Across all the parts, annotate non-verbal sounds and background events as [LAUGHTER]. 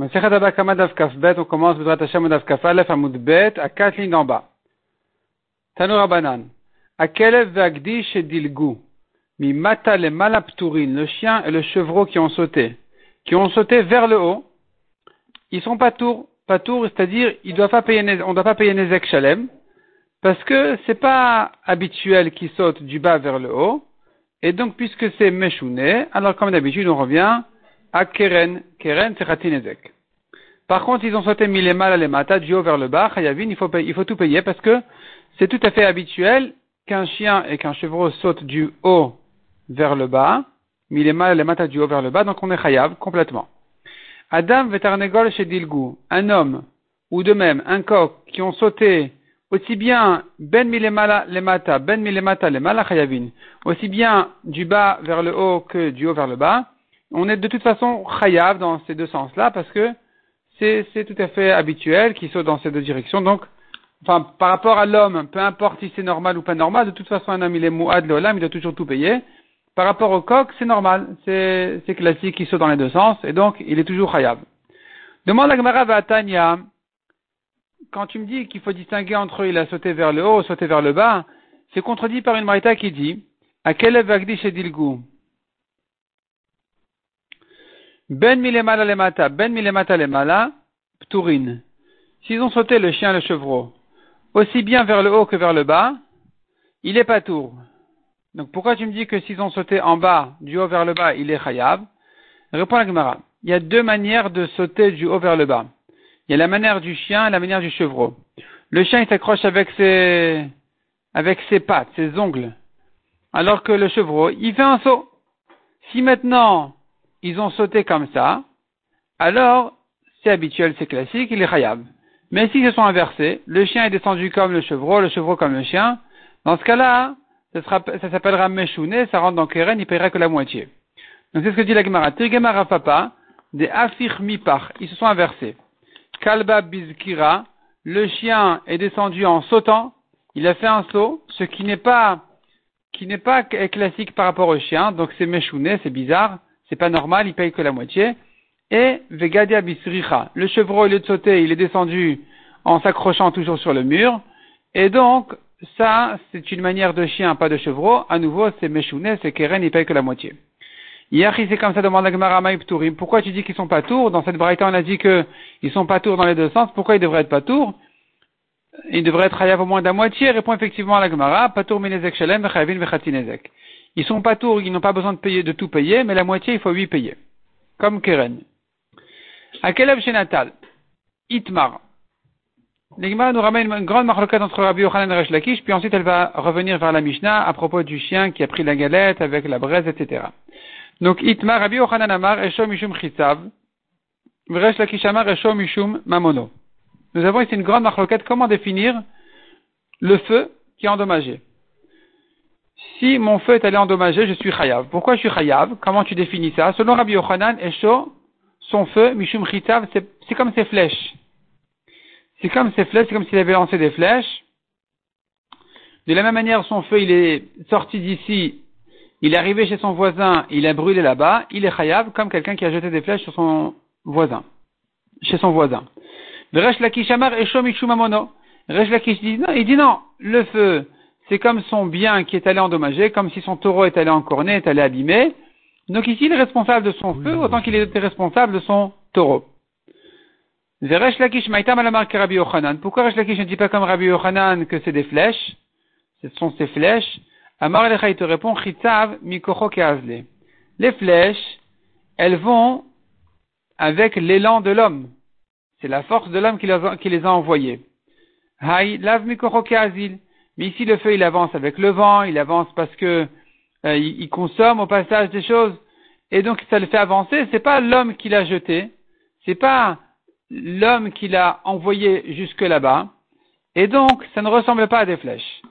On commence à quatre lignes d'en bas. Tanura Banan. Et Dilgu. Mi Mata le Malapturin, le chien et le chevreau qui ont sauté. Qui ont sauté vers le haut. Ils sont pas tours. Pas tours, c'est-à-dire, ils doivent pas payer, on ne doit pas payer Nezek Shalem. Parce que c'est pas habituel qu'ils sautent du bas vers le haut. Et donc, puisque c'est Meshouné, alors comme d'habitude, on revient à Keren. Keren, c'est Khatinezek. Par contre, ils ont sauté à les mata, du haut vers le bas, Chayavin, il faut, tout payer parce que c'est tout à fait habituel qu'un chien et qu'un chevreau sautent du haut vers le bas, à les mata, du haut vers le bas, donc on est Chayav complètement. Adam Vetarnegol chez Dilgou, un homme, ou de même un coq, qui ont sauté aussi bien ben milemala lemata, ben milemata lemala chayavin, aussi bien du bas vers le haut que du haut vers le bas, on est de toute façon chayav dans ces deux sens-là parce que c'est, tout à fait habituel qu'il saute dans ces deux directions. Donc, enfin, par rapport à l'homme, peu importe si c'est normal ou pas normal, de toute façon, un homme, il est mouad l'olam, il doit toujours tout payer. Par rapport au coq, c'est normal, c'est, classique, il saute dans les deux sens, et donc, il est toujours chayav. Demande à Gemara quand tu me dis qu'il faut distinguer entre il a sauté vers le haut sauté vers le bas, c'est contredit par une marita qui dit, à quel vagdish et dilgou? Ben milemala lemata, ben milemata lemala, pturin. S'ils ont sauté le chien et le chevreau, aussi bien vers le haut que vers le bas, il est pas tour. Donc pourquoi tu me dis que s'ils ont sauté en bas, du haut vers le bas, il est chayav Réponds à la Gemara. Il y a deux manières de sauter du haut vers le bas. Il y a la manière du chien et la manière du chevreau. Le chien, il s'accroche avec ses, avec ses pattes, ses ongles. Alors que le chevreau, il fait un saut. Si maintenant, ils ont sauté comme ça, alors c'est habituel, c'est classique, il est khayab. Mais s'ils se sont inversés, le chien est descendu comme le chevreau, le chevreau comme le chien, dans ce cas-là, ça, s'appellera Meshouné, ça rentre dans Keren, il paiera que la moitié. Donc c'est ce que dit la Gemara. Tirgemara papa, des afir mipar, ils se sont inversés. Kalba bizkira, le chien est descendu en sautant, il a fait un saut, ce qui n'est pas, qui n'est pas classique par rapport au chien, donc c'est Meshouné, c'est bizarre c'est pas normal, il paye que la moitié. Et Vegadia Bisricha, le chevreau, il est sauté, il est descendu en s'accrochant toujours sur le mur. Et donc, ça, c'est une manière de chien, pas de chevreau. À nouveau, c'est Meshouné, c'est Keren, il paye que la moitié. Hier, c'est comme ça, demande à Tourim. Pourquoi tu dis qu'ils sont pas tours? Dans cette braïta, on a dit qu'ils sont pas tours dans les deux sens. Pourquoi ils devraient être pas tours? Ils devraient être hayav au moins d'un moitié. Répond effectivement à la Gemara, tour minezek shalem, vechavin vechatinezek. Ils sont pas tours, ils n'ont pas besoin de tout payer, mais la moitié, il faut huit payer. Comme Keren. À quel chez Natal? Itmar. L'Igma nous ramène une grande marloquette entre Rabbi Yochanan et Resh Lakish, puis ensuite elle va revenir vers la Mishnah à propos du chien qui a pris la galette avec la braise, etc. Donc, Itmar, Rabbi Yochanan Amar, Esho Mishum Chitzav, Resh Lakish Amar, Esho Mishum Mamono. Nous avons ici une grande marloquette, comment définir le feu qui est endommagé? Si mon feu est allé endommager, je suis chayav. Pourquoi je suis chayav? Comment tu définis ça? Selon Rabbi Yochanan, Esho, son feu, Mishum Chitav, c'est comme ses flèches. C'est comme ses flèches, c'est comme s'il avait lancé des flèches. De la même manière, son feu, il est sorti d'ici, il est arrivé chez son voisin, il a brûlé là-bas, il est chayav comme quelqu'un qui a jeté des flèches sur son voisin, chez son voisin. Resh Lakish Amar Esho Mishum Amono. Resh Lakish dit non, il dit non, le feu, c'est comme son bien qui est allé endommager, comme si son taureau est allé encorner, est allé abîmer. Donc ici, il est responsable de son feu autant qu'il était responsable de son taureau. Zeresh Lakish Maïtam Alamar Rabbi Yochanan. Pourquoi Resh Lakish ne dit pas comme Rabbi Yochanan que c'est des flèches? Ce sont ces flèches. Amar Lecha, il te répond, Chitzav Mikocho Keazle. Les flèches, elles vont avec l'élan de l'homme. C'est la force de l'homme qui, les a envoyées. Hay Lav Mikocho Keazil. Mais ici, le feu, il avance avec le vent, il avance parce que euh, il, consomme au passage des choses, et donc ça le fait avancer. C'est pas l'homme qui l'a jeté, c'est pas l'homme qui l'a envoyé jusque là-bas, et donc ça ne ressemble pas à des flèches.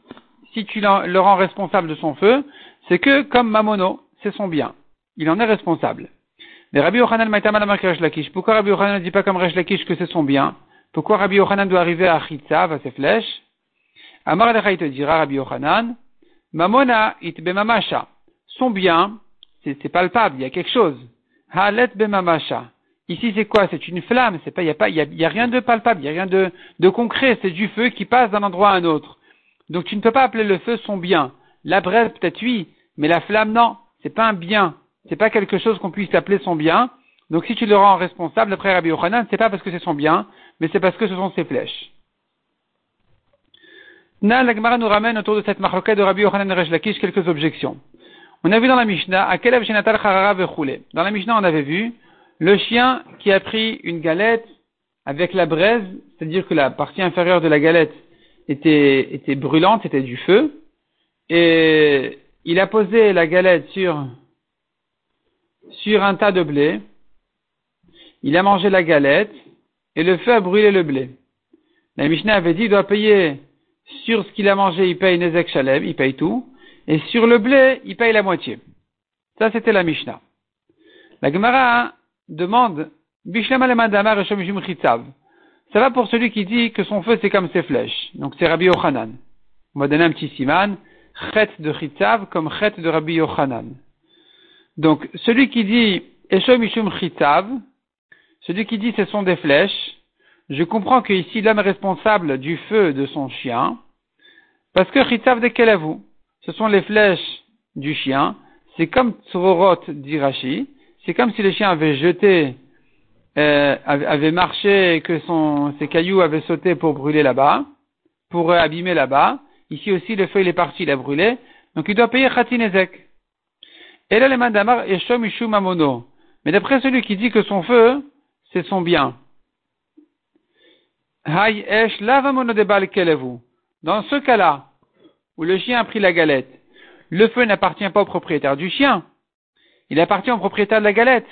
Si tu le rends responsable de son feu, c'est que comme Mamono, c'est son bien. Il en est responsable. Mais Rabbi Yochanan. Pourquoi Rabbi Yochanan ne dit pas comme Resh Lakish que c'est son bien? Pourquoi Rabbi Yochanan doit arriver à Chitzav, à ses flèches? Amar il te dira Rabbi Yochanan, Mamona it bemamasha. Son bien, c'est palpable, il y a quelque chose. Halet bemamasha. Ici, c'est quoi? C'est une flamme. C'est pas, il y a pas, il y a, rien de palpable, il y a rien de, concret. C'est du feu qui passe d'un endroit à un autre. Donc, tu ne peux pas appeler le feu son bien. La braise, peut-être oui, mais la flamme, non. C'est pas un bien. C'est pas quelque chose qu'on puisse appeler son bien. Donc, si tu le rends responsable, après Rabbi Yochanan, c'est pas parce que c'est son bien, mais c'est parce que ce sont ses flèches. Na, la Gemara nous ramène autour de cette marloquette de Rabbi Yochanan Lakish quelques objections. On a vu dans la Mishnah, à quel Dans la Mishnah, on avait vu le chien qui a pris une galette avec la braise, c'est-à-dire que la partie inférieure de la galette était, était brûlante, c'était du feu, et il a posé la galette sur, sur un tas de blé, il a mangé la galette, et le feu a brûlé le blé. La Mishnah avait dit, il doit payer sur ce qu'il a mangé, il paye Nezek Shalem, il paye tout. Et sur le blé, il paye la moitié. Ça, c'était la Mishnah. La Gemara demande, Ça va pour celui qui dit que son feu, c'est comme ses flèches. Donc, c'est Rabbi Yochanan. On va donner. Chet de Chitzav comme Chet de Rabbi Yochanan. Donc, celui qui dit Eshom Chitzav, celui qui dit ce sont des flèches, je comprends que ici l'homme est responsable du feu de son chien, parce que Chitzav de vous ce sont les flèches du chien, c'est comme Tzorot d'Irachi, c'est comme si le chien avait jeté, euh, avait marché, que son, ses cailloux avaient sauté pour brûler là-bas, pour abîmer là-bas. Ici aussi, le feu il est parti, il a brûlé, donc il doit payer Khatinezek. Et là, le mandamar Eshom Ishum Amono. Mais d'après celui qui dit que son feu, c'est son bien. Dans ce cas-là, où le chien a pris la galette, le feu n'appartient pas au propriétaire du chien, il appartient au propriétaire de la galette.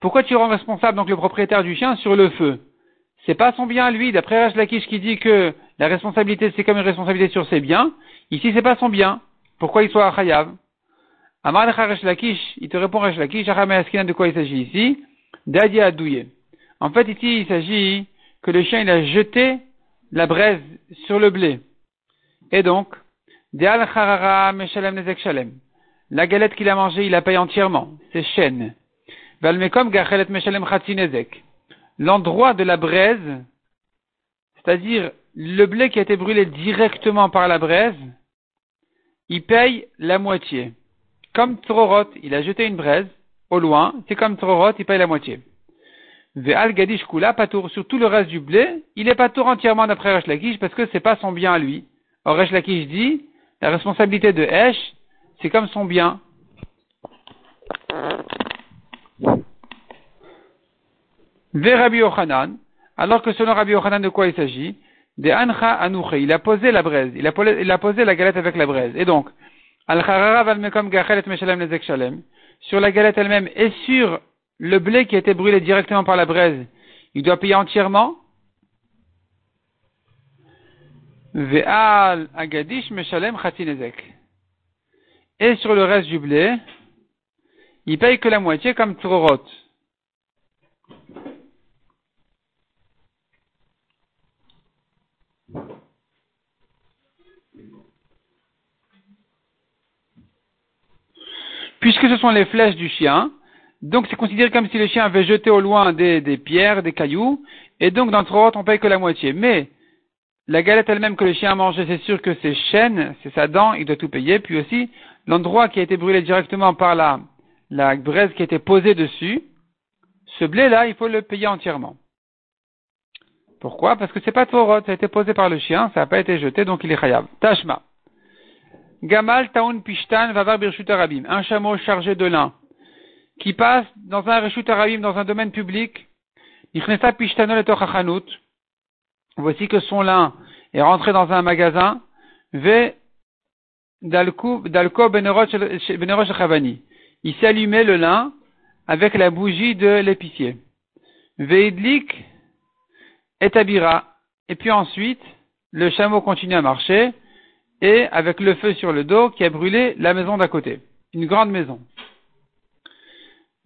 Pourquoi tu rends responsable donc le propriétaire du chien sur le feu? C'est pas son bien lui, d'après Rach Lakish qui dit que la responsabilité c'est comme une responsabilité sur ses biens, ici c'est pas son bien. Pourquoi il soit à Chayav Amar Lakish, il te répond Rach Lakish, de quoi il s'agit ici? Dadia Adouye. En fait ici il s'agit que le chien il a jeté la braise sur le blé. Et donc, la galette qu'il a mangée, il la paye entièrement. C'est chêne. L'endroit de la braise, c'est-à-dire le blé qui a été brûlé directement par la braise, il paye la moitié. Comme Trorot, il a jeté une braise au loin, c'est comme Trorot, il paye la moitié. Ve'al gadish kula patour. Sur tout le reste du blé, il est patour entièrement d'après Resh Lakish parce que c'est pas son bien à lui. Or Resh Lakish dit, la responsabilité de Esh, c'est comme son bien. Ve Rabbi alors que selon Rabbi Yochanan de quoi il s'agit, de Ancha Anouche, il a posé la braise, il a, posé, la galette avec la braise. Et donc, Al Charara Valmekom Gachelet Meshalem Nezek Shalem, sur la galette elle-même et sur le blé qui a été brûlé directement par la braise, il doit payer entièrement? Ve'al agadish meshalem Et sur le reste du blé, il paye que la moitié comme trorot. Puisque ce sont les flèches du chien, donc c'est considéré comme si le chien avait jeté au loin des, pierres, des cailloux, et donc dans le on paye que la moitié. Mais la galette elle-même que le chien a mangée, c'est sûr que c'est chêne, c'est sa dent, il doit tout payer. Puis aussi, l'endroit qui a été brûlé directement par la, la braise qui a été posée dessus, ce blé-là, il faut le payer entièrement. Pourquoi? Parce que c'est pas Torot, ça a été posé par le chien, ça n'a pas été jeté, donc il est chayav. Tashma. Gamal taun pishtan vavar birshut arabim. Un chameau chargé de lin qui passe dans un Reshut Arabim, dans un domaine public, voici que son lin est rentré dans un magasin, il s'est allumé le lin avec la bougie de l'épicier. Veidlik et Abira. Et puis ensuite, le chameau continue à marcher et avec le feu sur le dos qui a brûlé la maison d'à côté. Une grande maison.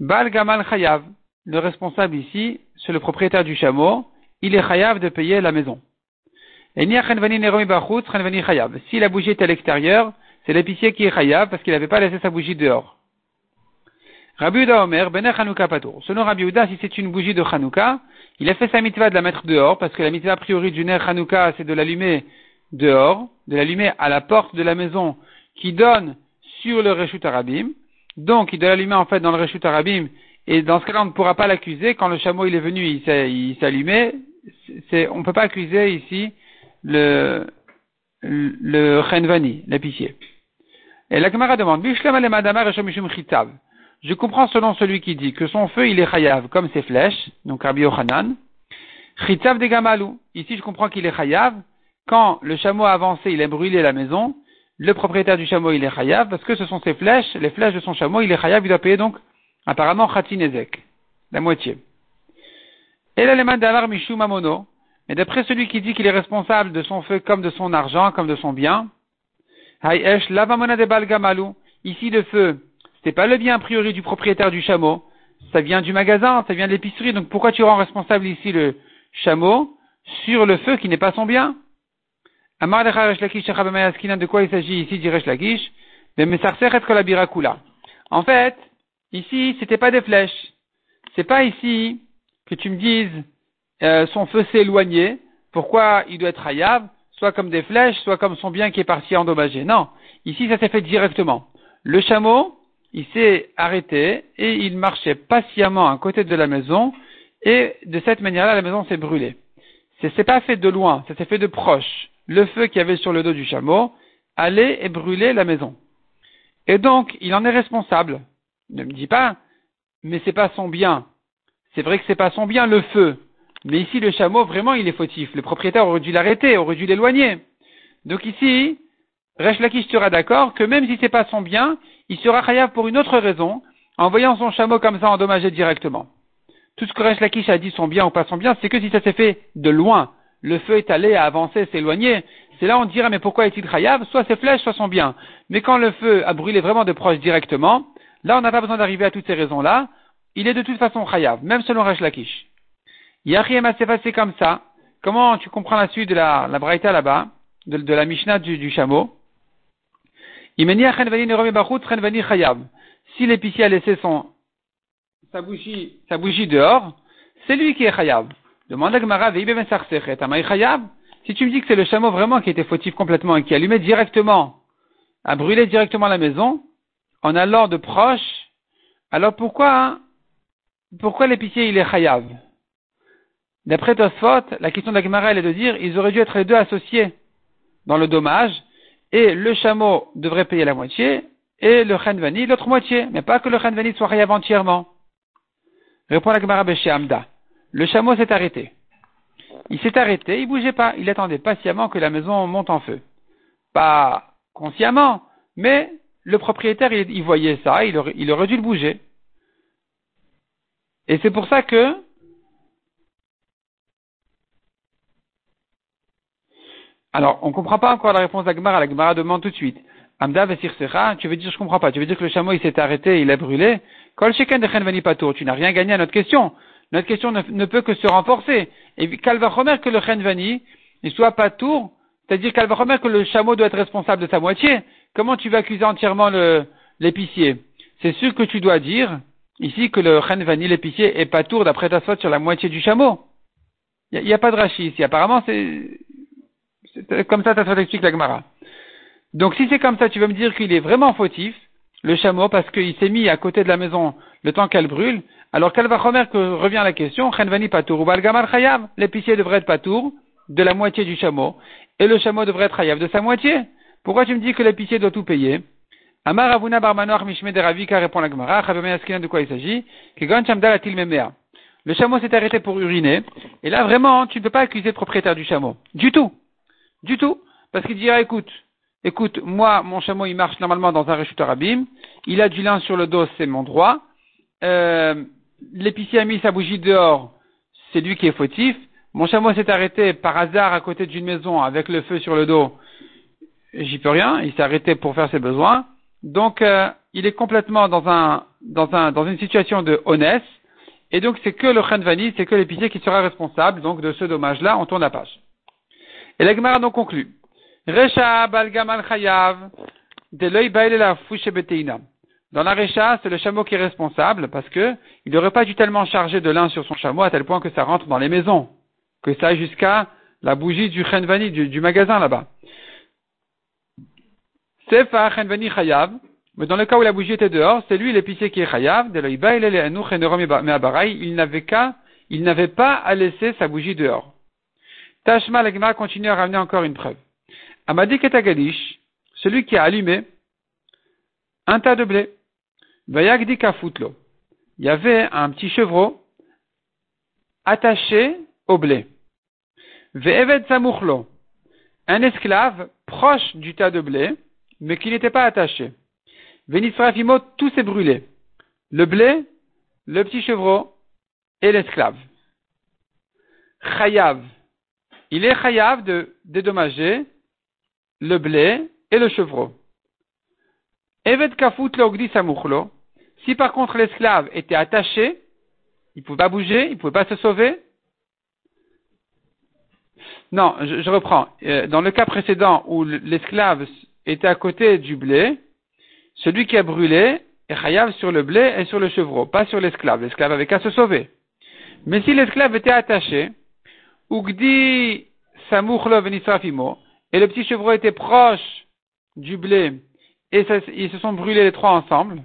Bal Gamal Chayav, le responsable ici, c'est le propriétaire du chameau, il est Chayav de payer la maison. Si la bougie est à l'extérieur, c'est l'épicier qui est Chayav parce qu'il n'avait pas laissé sa bougie dehors. Rabbi Uda Omer, Bener. Selon Rabbi Uda, si c'est une bougie de Hanouka, il a fait sa mitzvah de la mettre dehors, parce que la mitzvah a priori du Ner Hanouka, c'est de l'allumer dehors, de l'allumer à la porte de la maison qui donne sur le Reshut Arabim. Donc, il doit l'allumer en fait dans le Reshut Arabim, et dans ce cas-là, on ne pourra pas l'accuser. Quand le chameau il est venu, il s'est allumé. on ne peut pas accuser ici le, le l'épicier. Et la Gemara demande, je comprends selon celui qui dit que son feu, il est chayav, comme ses flèches, donc Rabbi Yochanan. Chitav de Gamalou. Ici, je comprends qu'il est chayav. Quand le chameau a avancé, il a brûlé la maison. Le propriétaire du chameau, il est chayav, parce que ce sont ses flèches, les flèches de son chameau, il est chayav, il doit payer donc, apparemment, Khatinezek. La moitié. Et l'élément d'alar Mishu Mamono. Mais d'après celui qui dit qu'il est responsable de son feu comme de son argent, comme de son bien, Hayesh Lavamona de Balgamalou. Ici, le feu, c'est pas le bien a priori du propriétaire du chameau. Ça vient du magasin, ça vient de l'épicerie. Donc pourquoi tu rends responsable ici le chameau sur le feu qui n'est pas son bien? Amar de quoi il s'agit ici dit Lakish? En fait, ici, c'était pas des flèches. C'est pas ici que tu me dises euh, son feu s'est éloigné. Pourquoi il doit être hayav Soit comme des flèches, soit comme son bien qui est parti endommagé. Non. Ici, ça s'est fait directement. Le chameau, il s'est arrêté et il marchait patiemment à côté de la maison et de cette manière-là, la maison s'est brûlée. Ce n'est pas fait de loin, ça s'est fait de proche. Le feu qu'il y avait sur le dos du chameau allait et brûlait la maison. Et donc, il en est responsable. Ne me dis pas, mais c'est pas son bien. C'est vrai que c'est pas son bien, le feu. Mais ici, le chameau, vraiment, il est fautif. Le propriétaire aurait dû l'arrêter, aurait dû l'éloigner. Donc ici, Resh Lakish sera d'accord que même si c'est pas son bien, il sera chayav pour une autre raison, en voyant son chameau comme ça endommagé directement. Tout ce que Resh Lakish a dit son bien ou pas son bien, c'est que si ça s'est fait de loin, le feu est allé, a avancé, s'est c'est là on dira mais pourquoi est-il chayav Soit ses flèches, soit son bien. Mais quand le feu a brûlé vraiment de proche directement, là on n'a pas besoin d'arriver à toutes ces raisons-là, il est de toute façon chayav, même selon Resh Lakish. S'est passé comme ça. Comment tu comprends la suite de la, la braïta là-bas, de, la Mishnah du, du chameau? Si l'épicier a laissé son, sa bougie, sa bougie dehors, c'est lui qui est chayav. Demande à Gemara, si tu me dis que c'est le chameau vraiment qui était fautif complètement et qui allumait directement, a brûlé directement la maison, en allant de proche, alors pourquoi, pourquoi l'épicier il est chayav? D'après Tosfot, la question de la Gemara est de dire, ils auraient dû être les deux associés dans le dommage, et le chameau devrait payer la moitié, et le Chenvani l'autre moitié, mais pas que le Chenvani soit réav entièrement. Répond la Gemara Beshe Amda. Le chameau s'est arrêté. Il s'est arrêté, il bougeait pas, il attendait patiemment que la maison monte en feu. Pas consciemment, mais le propriétaire, il, voyait ça, il aurait, dû le bouger. Et c'est pour ça que Alors, on ne comprend pas encore la réponse d'Agmara. La Gemara demande tout de suite. Amda Vesirsecha, tu veux dire, je comprends pas. Tu veux dire que le chameau, il s'est arrêté, il a brûlé. Kol Sheken de tu n'as rien gagné à notre question. Notre question ne, peut que se renforcer. Et Kalvachomer que le Chenvani, il soit Patour, c'est-à-dire Kalvachomer que le chameau doit être responsable de sa moitié. Comment tu vas accuser entièrement l'épicier? C'est sûr que tu dois dire, ici, que le Chenvani, l'épicier, est Patour d'après ta sur la moitié du chameau. Il n'y a, pas de rachis ici. Apparemment, c'est, comme ça, ça explique la Gemara. Donc si c'est comme ça, tu vas me dire qu'il est vraiment fautif, le chameau, parce qu'il s'est mis à côté de la maison le temps qu'elle brûle, alors qu'elle va que revient la question, Chenvani Patour ou Balgamar Chayav, l'épicier devrait être Patour de la moitié du chameau, et le chameau devrait être Chayav de sa moitié. Pourquoi tu me dis que l'épicier doit tout payer? Amar Avuna Barmanoach Mishme répond la Gemara, de quoi il s'agit? Le chameau s'est arrêté pour uriner, et là vraiment, tu ne peux pas accuser le propriétaire du chameau. Du tout. Du tout. Parce qu'il dira, écoute, écoute, moi, mon chameau, il marche normalement dans un réchuteur abîme. Il a du lin sur le dos, c'est mon droit. Euh, l'épicier a mis sa bougie dehors, c'est lui qui est fautif. Mon chameau s'est arrêté par hasard à côté d'une maison avec le feu sur le dos. J'y peux rien. Il s'est arrêté pour faire ses besoins. Donc, euh, il est complètement dans un, dans un, dans une situation de honnête. Et donc, c'est que le Khanvani, c'est que l'épicier qui sera responsable, de ce dommage-là. On tourne la page. Et la Gemara donc conclut. Dans la Récha, c'est le chameau qui est responsable parce que il n'aurait pas dû tellement charger de lin sur son chameau à tel point que ça rentre dans les maisons, que ça aille jusqu'à la bougie du Chenvani, du, magasin là-bas. Sefa Chenvani Chayav, mais dans le cas où la bougie était dehors, c'est lui l'épicier qui est Chayav, il n'avait qu'à, il n'avait pas à laisser sa bougie dehors. Tashma Lagma continue à ramener encore une preuve. Amadi Ketagadish, celui qui a allumé un tas de blé. Vayagdi. Il y avait un petit chevreau attaché au blé. Ve'eved. Un esclave proche du tas de blé, mais qui n'était pas attaché. Venisrafimo, tout s'est brûlé. Le blé, le petit chevreau et l'esclave. Chayav. Il est chayav de dédommager le blé et le chevreau. Kafut. Si par contre l'esclave était attaché, il ne pouvait pas bouger, il ne pouvait pas se sauver. Non, je, reprends. Euh, dans le cas précédent où l'esclave était à côté du blé, celui qui a brûlé est chayav sur le blé et sur le chevreau, pas sur l'esclave. L'esclave avait qu'à se sauver. Mais si l'esclave était attaché, Ugdi Samuchlo Venisrafimo, et le petit chevreau était proche du blé, et ils se sont brûlés les trois ensemble,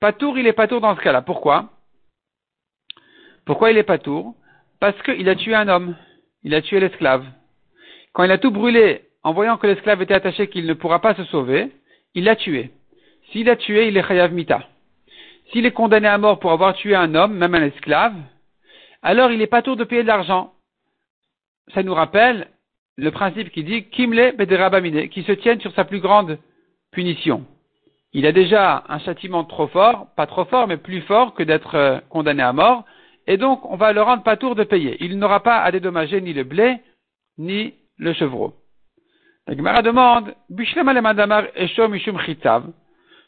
Patour, il est Patour dans ce cas-là. Pourquoi? Pourquoi il est Patour? Parce qu'il a tué un homme. Il a tué l'esclave. Quand il a tout brûlé, en voyant que l'esclave était attaché qu'il ne pourra pas se sauver, il l'a tué. S'il a tué, il est Chayav Mita. S'il est condamné à mort pour avoir tué un homme, même un esclave, alors il est pas tour de payer de l'argent. Ça nous rappelle le principe qui dit Kimle Bederabamine, qui se tienne sur sa plus grande punition. Il a déjà un châtiment trop fort, pas trop fort, mais plus fort que d'être euh, condamné à mort, et donc on va le rendre pas tour de payer. Il n'aura pas à dédommager ni le blé, ni le chevreau. La Gemara demande,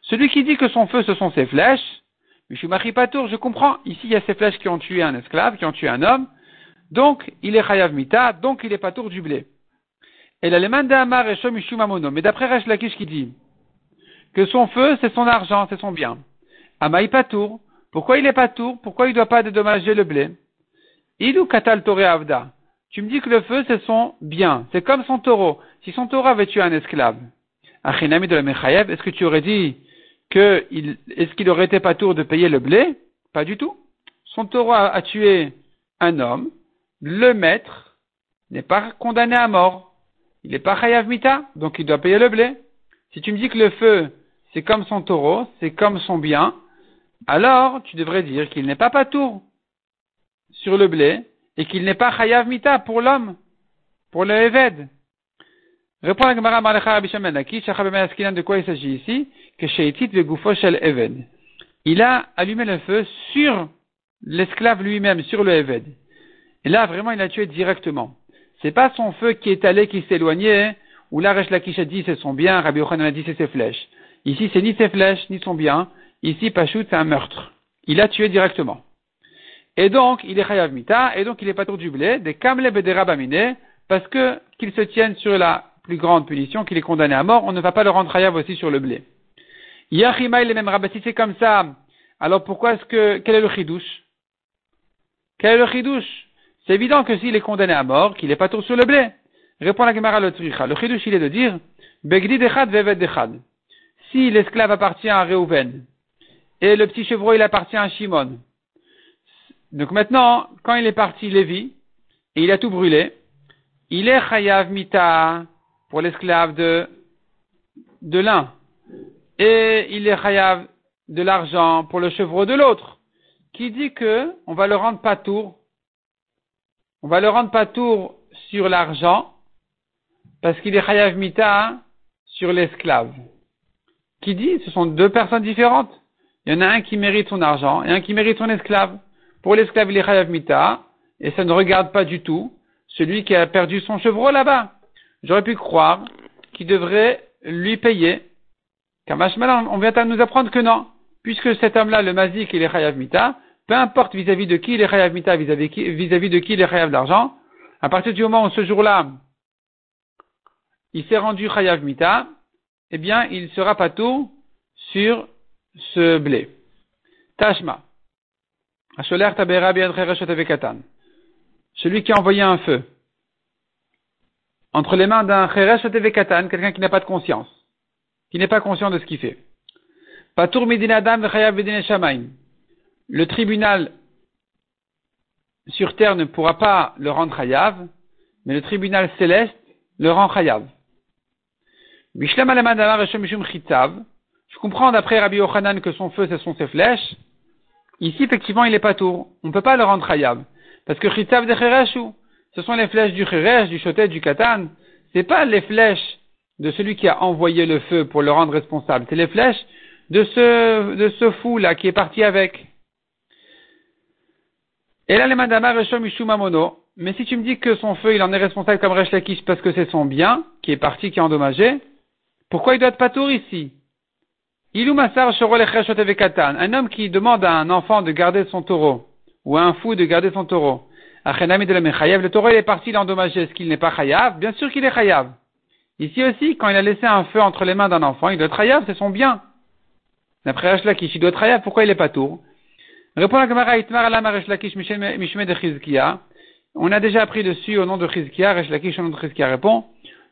celui qui dit que son feu ce sont ses flèches, je comprends, ici il y a ces flèches qui ont tué un esclave, qui ont tué un homme, donc il est Chayav Mita, donc il est Patour du blé. Et et Shomishumamono, mais d'après Resh qui dit que son feu c'est son argent, c'est son bien. Amaï Patour, pourquoi il est Patour Pourquoi il ne doit pas dédommager le blé? Ilu Katal Toré Avda, tu me dis que le feu c'est son bien, c'est comme son taureau. Si son taureau avait tué un esclave, Achinami de la Mechayev, est-ce que tu aurais dit que est-ce qu'il aurait été pas tour de payer le blé? Pas du tout. Son taureau a, tué un homme, le maître n'est pas condamné à mort. Il n'est pas chayav mita, donc il doit payer le blé. Si tu me dis que le feu, c'est comme son taureau, c'est comme son bien, alors tu devrais dire qu'il n'est pas tour sur le blé et qu'il n'est pas chayav mita pour l'homme, pour le Eved. Répond la Gemara Malacha Rabbi de quoi il s'agit ici? Que Sheitit Shel Eved. Il a allumé le feu sur l'esclave lui-même, sur le Eved. Et là, vraiment, il a tué directement. C'est pas son feu qui est allé, qui s'est éloigné, ou là, Resh Lakish a dit c'est son bien, Rabbi Yochanan a dit c'est ses flèches. Ici, c'est ni ses flèches, ni son bien. Ici, Pachout, c'est un meurtre. Il a tué directement. Et donc, il est Chayav Mita, et donc il est pas du blé, des Kamle Bamine, parce que, qu'il se tienne sur la plus grande punition, qu'il est condamné à mort, on ne va pas le rendre hayav aussi sur le blé. Yachima, il est même rabat. Si c'est comme ça, alors pourquoi est-ce que, quel est le chidouche? Quel est le chidouche? C'est évident que s'il est condamné à mort, qu'il n'est pas tour sur le blé. Répond la Gemara le tricha. Le chidouche, il est de dire, begdi dechad vevet dechad. Si l'esclave appartient à Reuven, et le petit chevreau, il appartient à Shimon. Donc maintenant, quand il est parti Lévi, et il a tout brûlé, il est chayav mita, pour l'esclave de, de l'un. Et il est chayav de l'argent pour le chevreau de l'autre. Qui dit que on va le rendre pas tour. On va le rendre pas tour sur l'argent parce qu'il est chayav mita sur l'esclave. Qui dit ce sont deux personnes différentes. Il y en a un qui mérite son argent et un qui mérite son esclave. Pour l'esclave, il est chayav mita et ça ne regarde pas du tout celui qui a perdu son chevreau là-bas j'aurais pu croire qu'il devrait lui payer. Car on vient à nous apprendre que non. Puisque cet homme-là, le mazik, il est chayav mita, peu importe vis-à-vis de qui il est chayav mita, vis-à-vis de qui il est chayav d'argent, à partir du moment où ce jour-là, il s'est rendu chayav mita, eh bien, il sera pas tout sur ce blé. Tashma. Celui qui a envoyé un feu entre les mains d'un Cheresh Katan, quelqu'un qui n'a pas de conscience, qui n'est pas conscient de ce qu'il fait. Patour Medinadam Le tribunal sur terre ne pourra pas le rendre Chayav, mais le tribunal céleste le rend Chayav. Je comprends d'après Rabbi Yochanan que son feu, ce sont ses flèches. Ici, effectivement, il est pas tour. On ne peut pas le rendre Chayav. Parce que Chitav de Chereshu, ce sont les flèches du Cheresh, du Chotet, du Katan. C'est pas les flèches de celui qui a envoyé le feu pour le rendre responsable. C'est les flèches de ce, de ce fou-là qui est parti avec. Et là, les Mono. Mais si tu me dis que son feu, il en est responsable comme Resh Lakish parce que c'est son bien qui est parti, qui est endommagé, pourquoi il doit être pas tour ici? Un homme qui demande à un enfant de garder son taureau, ou à un fou de garder son taureau. Le taureau il est parti l'endommager. Est-ce qu'il n'est pas chayav? Bien sûr qu'il est chayav. Ici aussi, quand il a laissé un feu entre les mains d'un enfant, il doit être chayav, c'est son bien. D'après Lakish, il doit être chayav, pourquoi il n'est pas tour? Répond la Gemara Itmar Alam Lakish Mishme de Chizkia. On a déjà appris dessus au nom de Chizkia, Resh Lakish au nom de Chizkia répond,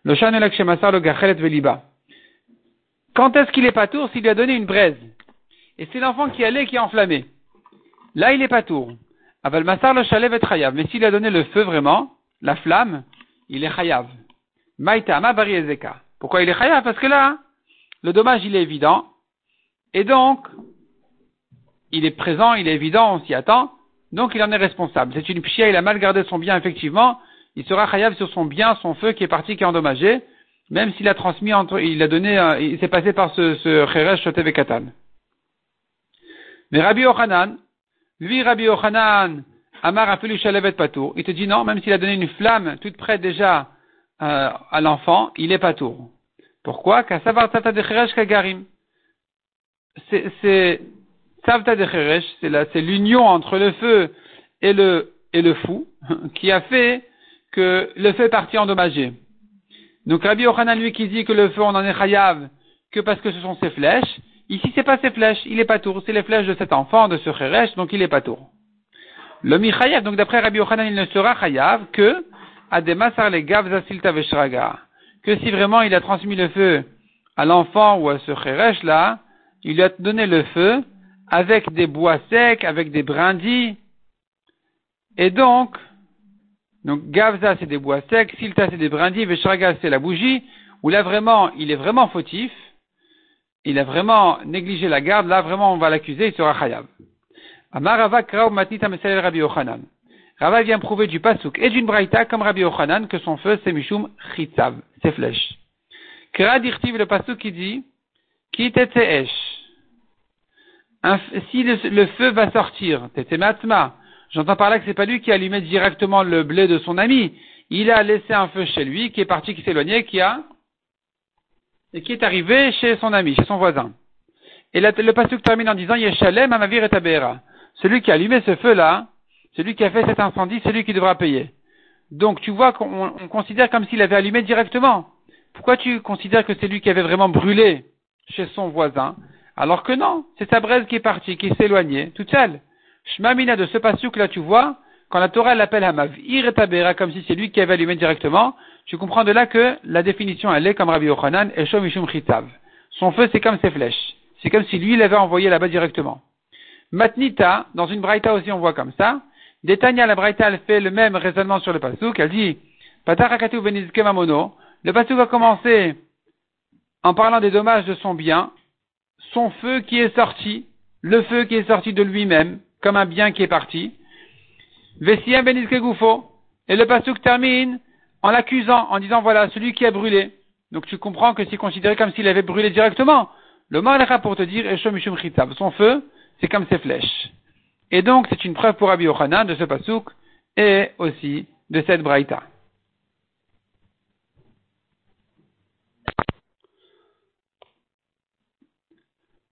le Shanelak Shemasar le Gachelet Veliba. Quand est-ce qu'il est pas tour s'il lui a donné une braise? Et c'est l'enfant qui allait qui a enflammé. Là, il est pas tour. Aval Masar le Shalev est chayav. Mais s'il a donné le feu vraiment, la flamme, il est chayav. Maïta ma bari ezeka. Pourquoi il est chayav? Parce que là, le dommage, il est évident. Et donc, il est présent, il est évident, on s'y attend. Donc, il en est responsable. C'est une pchia, il a mal gardé son bien, effectivement. Il sera chayav sur son bien, son feu qui est parti, qui est endommagé même s'il a transmis entre, il a donné, il s'est passé par ce, ce Katan. Mais Rabbi Ochanan, lui Rabbi Ochanan, Amar a le patour. Il te dit non, même s'il a donné une flamme toute près déjà euh, à l'enfant, il est patour. Pourquoi? C'est Savta de c'est l'union entre le feu et le, fou [LAUGHS] qui a fait que le feu est parti endommagé. Donc Rabbi Yochanan, lui, qui dit que le feu, on en est chayav que parce que ce sont ses flèches. Ici, c'est pas ses flèches, il est pas tour. C'est les flèches de cet enfant, de ce cheresh, donc il est pas tour. Le chayav, donc d'après Rabbi Yochanan, il ne sera chayav que ademasar le gav zasilta veshraga. Que si vraiment il a transmis le feu à l'enfant ou à ce cheresh là, il lui a donné le feu avec des bois secs, avec des brindilles. Et donc, donc Gavza c'est des bois secs, Silta c'est des brindilles, Veshraga c'est la bougie, où là vraiment il est vraiment fautif, il a vraiment négligé la garde, là vraiment on va l'accuser, il sera chayav. Amarava Krav Matita Mesel Rabbi Yochanan. Rava vient prouver du pasuk et d'une braïta comme Rabbi Yochanan que son feu c'est Mishum Chitzav, ses flèches. Kra dirtiv le pasuk qui dit, Si le, feu va sortir, tete matma, J'entends par là que c'est pas lui qui a allumé directement le blé de son ami. Il a laissé un feu chez lui, qui est parti, qui s'éloignait, qui a, et qui est arrivé chez son ami, chez son voisin. Et le pasuk termine en disant, Yeshalem Amavir et. Celui qui a allumé ce feu-là, celui qui a fait cet incendie, c'est lui qui devra payer. Donc tu vois qu'on considère comme s'il avait allumé directement. Pourquoi tu considères que c'est lui qui avait vraiment brûlé chez son voisin, alors que non, c'est sa braise qui est partie, qui s'est éloignée, toute seule. Shmamina de ce passage là, tu vois, quand la Torah l'appelle Hamavir et Tabera, comme si c'est lui qui avait allumé directement, tu comprends de là que la définition, elle est comme Rabbi Yochanan, et Shomishum Chitav. Son feu, c'est comme ses flèches. C'est comme si lui l'avait envoyé là-bas directement. Matnita, dans une braïta aussi, on voit comme ça. Détania, la braïta, elle fait le même raisonnement sur le pasuk. Elle dit, Patarakatu benizke mamono. Le pasuk va commencer en parlant des dommages de son bien, son feu qui est sorti, le feu qui est sorti de lui-même, comme un bien qui est parti. Vessia Goufo. Et le pasuk termine en l'accusant, en disant voilà, celui qui a brûlé. Donc tu comprends que c'est considéré comme s'il avait brûlé directement. Le malera pour te dire, son feu, c'est comme ses flèches. Et donc c'est une preuve pour Rabbi Yochanan de ce pasuk et aussi de cette braïta.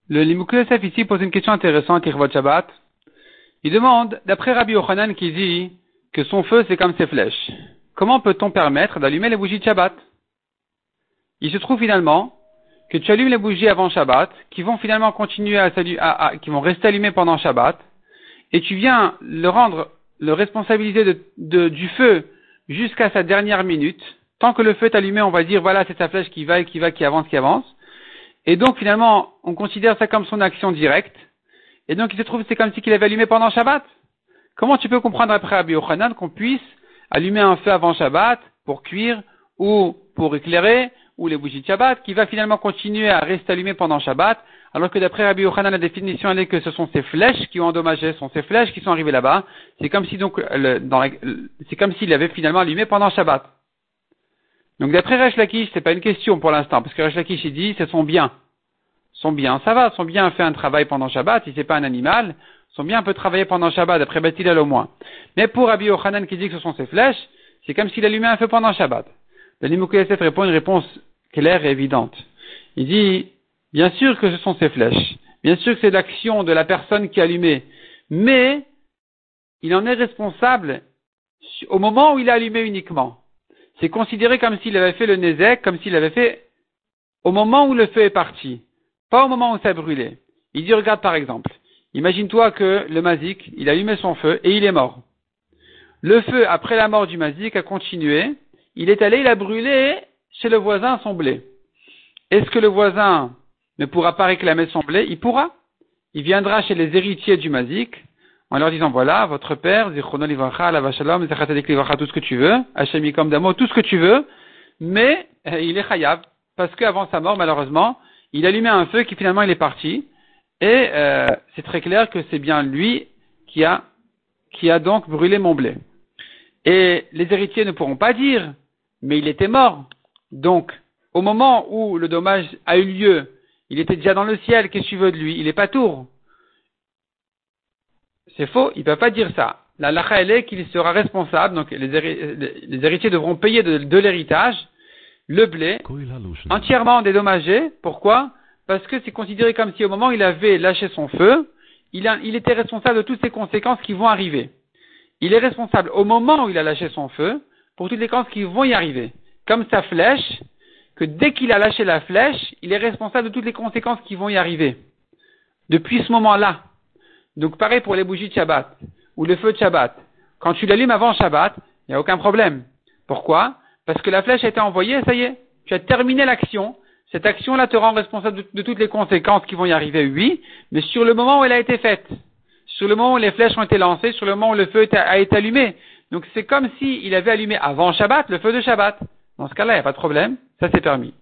Le Limukesef ici pose une question intéressante, Irvot Shabbat. Il demande, d'après Rabbi Yochanan qui dit que son feu c'est comme ses flèches, comment peut-on permettre d'allumer les bougies de Shabbat? Il se trouve finalement que tu allumes les bougies avant Shabbat, qui vont finalement continuer à, à, qui vont rester allumées pendant Shabbat, et tu viens le rendre, le responsabiliser du feu jusqu'à sa dernière minute, tant que le feu est allumé, on va dire voilà c'est sa flèche qui va et qui va, qui avance, qui avance. Et donc finalement, on considère ça comme son action directe. Et donc il se trouve c'est comme si qu'il avait allumé pendant Shabbat. Comment tu peux comprendre après Rabbi Yochanan qu'on puisse allumer un feu avant Shabbat pour cuire ou pour éclairer ou les bougies de Shabbat qui va finalement continuer à rester allumé pendant Shabbat alors que d'après Rabbi Yochanan la définition est que ce sont ces flèches qui ont endommagé, ce sont ces flèches qui sont arrivées là-bas. C'est comme si donc c'est comme s'il avait finalement allumé pendant Shabbat. Donc d'après Resh Lakish, c'est pas une question pour l'instant, parce que Resh il dit c'est son bien. Son bien, ça va, son bien fait un travail pendant Shabbat, si c'est pas un animal, son bien peut travailler pendant Shabbat, d'après Bethilel au moins. Mais pour Rabbi Yochanan qui dit que ce sont ses flèches, c'est comme s'il allumait un feu pendant Shabbat. Le répond une réponse claire et évidente. Il dit, bien sûr que ce sont ses flèches, bien sûr que c'est l'action de la personne qui a allumé, mais il en est responsable au moment où il a allumé uniquement c'est considéré comme s'il avait fait le nézek, comme s'il avait fait au moment où le feu est parti, pas au moment où ça a brûlé. Il dit, regarde par exemple, imagine-toi que le mazik, il a allumé son feu et il est mort. Le feu, après la mort du mazik, a continué, il est allé, il a brûlé chez le voisin son blé. Est-ce que le voisin ne pourra pas réclamer son blé? Il pourra. Il viendra chez les héritiers du mazik, en leur disant voilà, votre père, Zichrono Livracha, tout ce que tu veux, Hachemikom Damo, tout ce que tu veux, mais euh, il est Chayab, parce qu'avant sa mort, malheureusement, il allumait un feu qui finalement il est parti, et euh, c'est très clair que c'est bien lui qui a, qui a donc brûlé mon blé. Et les héritiers ne pourront pas dire, mais il était mort. Donc, au moment où le dommage a eu lieu, il était déjà dans le ciel, qu'est-ce que tu veux de lui? Il est pas tour. C'est faux, il ne peut pas dire ça. La lacha, elle est qu'il sera responsable, donc les, héritiers devront payer de, l'héritage le blé entièrement dédommagé. Pourquoi? Parce que c'est considéré comme si au moment où il avait lâché son feu, il, il était responsable de toutes ces conséquences qui vont arriver. Il est responsable au moment où il a lâché son feu pour toutes les conséquences qui vont y arriver. Comme sa flèche, que dès qu'il a lâché la flèche, il est responsable de toutes les conséquences qui vont y arriver. Depuis ce moment-là, donc pareil pour les bougies de Shabbat ou le feu de Shabbat. Quand tu l'allumes avant Shabbat, il n'y a aucun problème. Pourquoi? Parce que la flèche a été envoyée, ça y est, tu as terminé l'action. Cette action-là te rend responsable de, toutes les conséquences qui vont y arriver, oui, mais sur le moment où elle a été faite, sur le moment où les flèches ont été lancées, sur le moment où le feu a été allumé. Donc c'est comme s'il avait allumé avant Shabbat le feu de Shabbat. Dans ce cas-là, il n'y a pas de problème, ça c'est permis.